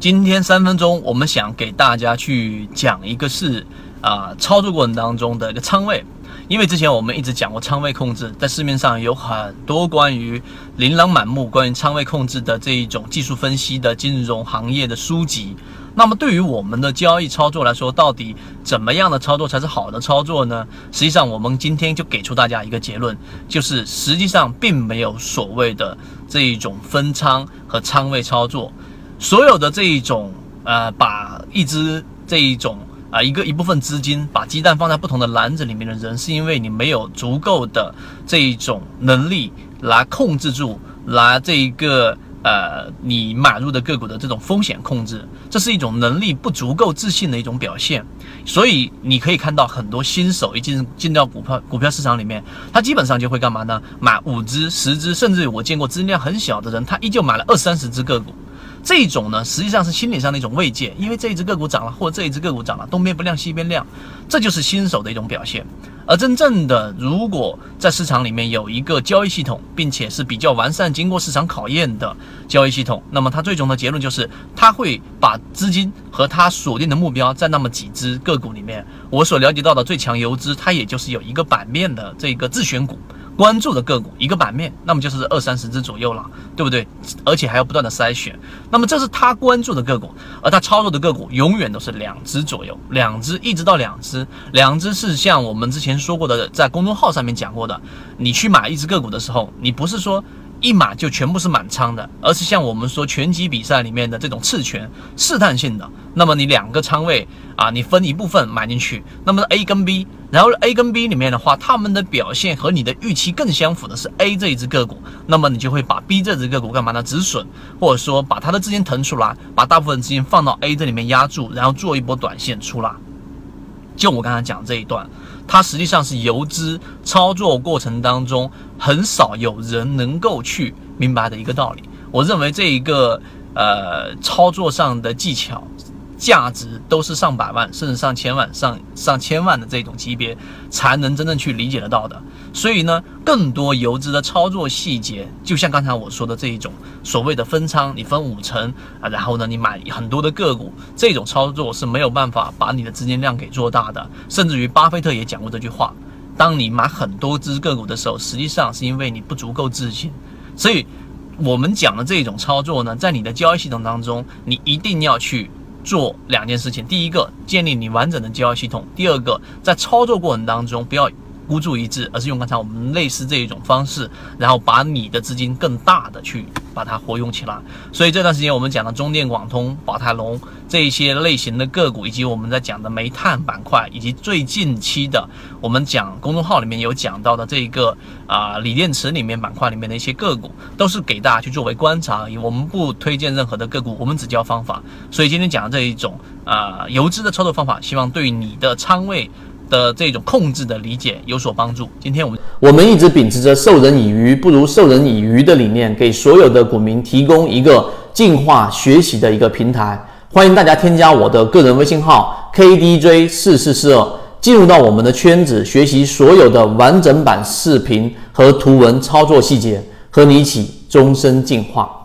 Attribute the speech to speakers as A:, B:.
A: 今天三分钟，我们想给大家去讲一个是啊，操作过程当中的一个仓位。因为之前我们一直讲过仓位控制，在市面上有很多关于琳琅满目关于仓位控制的这一种技术分析的金融行业的书籍。那么对于我们的交易操作来说，到底怎么样的操作才是好的操作呢？实际上，我们今天就给出大家一个结论，就是实际上并没有所谓的这一种分仓和仓位操作，所有的这一种呃，把一只这一种。啊，一个一部分资金把鸡蛋放在不同的篮子里面的人，是因为你没有足够的这一种能力来控制住，来这一个呃你买入的个股的这种风险控制，这是一种能力不足够自信的一种表现。所以你可以看到很多新手一进进到股票股票市场里面，他基本上就会干嘛呢？买五只、十只，甚至我见过资金量很小的人，他依旧买了二三十只个股。这种呢，实际上是心理上的一种慰藉，因为这一只个股涨了，或者这一只个股涨了，东边不亮西边亮，这就是新手的一种表现。而真正的，如果在市场里面有一个交易系统，并且是比较完善、经过市场考验的交易系统，那么它最终的结论就是，它会把资金和它锁定的目标在那么几只个股里面。我所了解到的最强游资，它也就是有一个版面的这个自选股。关注的个股一个版面，那么就是二三十只左右了，对不对？而且还要不断的筛选。那么这是他关注的个股，而他操作的个股永远都是两只左右，两只一直到两只，两只是像我们之前说过的，在公众号上面讲过的，你去买一只个股的时候，你不是说。一码就全部是满仓的，而是像我们说拳击比赛里面的这种次拳，试探性的。那么你两个仓位啊，你分一部分买进去，那么 A 跟 B，然后 A 跟 B 里面的话，他们的表现和你的预期更相符的是 A 这一只个股，那么你就会把 B 这只个股干嘛呢？止损，或者说把它的资金腾出来，把大部分资金放到 A 这里面压住，然后做一波短线出来。就我刚才讲这一段。它实际上是游资操作过程当中很少有人能够去明白的一个道理。我认为这一个呃操作上的技巧。价值都是上百万甚至上千万、上上千万的这种级别，才能真正去理解得到的。所以呢，更多游资的操作细节，就像刚才我说的这一种所谓的分仓，你分五成啊，然后呢，你买很多的个股，这种操作是没有办法把你的资金量给做大的。甚至于巴菲特也讲过这句话：，当你买很多只个股的时候，实际上是因为你不足够自信。所以，我们讲的这种操作呢，在你的交易系统当中，你一定要去。做两件事情，第一个建立你完整的交易系统，第二个在操作过程当中不要。孤注一掷，而是用刚才我们类似这一种方式，然后把你的资金更大的去把它活用起来。所以这段时间我们讲的中电广通、宝泰龙这一些类型的个股，以及我们在讲的煤炭板块，以及最近期的我们讲公众号里面有讲到的这一个啊锂电池里面板块里面的一些个股，都是给大家去作为观察而已。我们不推荐任何的个股，我们只教方法。所以今天讲的这一种啊游资的操作方法，希望对你的仓位。的这种控制的理解有所帮助。今天我们
B: 我们一直秉持着授人以鱼不如授人以渔的理念，给所有的股民提供一个进化学习的一个平台。欢迎大家添加我的个人微信号 KDJ 四四四二，进入到我们的圈子，学习所有的完整版视频和图文操作细节，和你一起终身进化。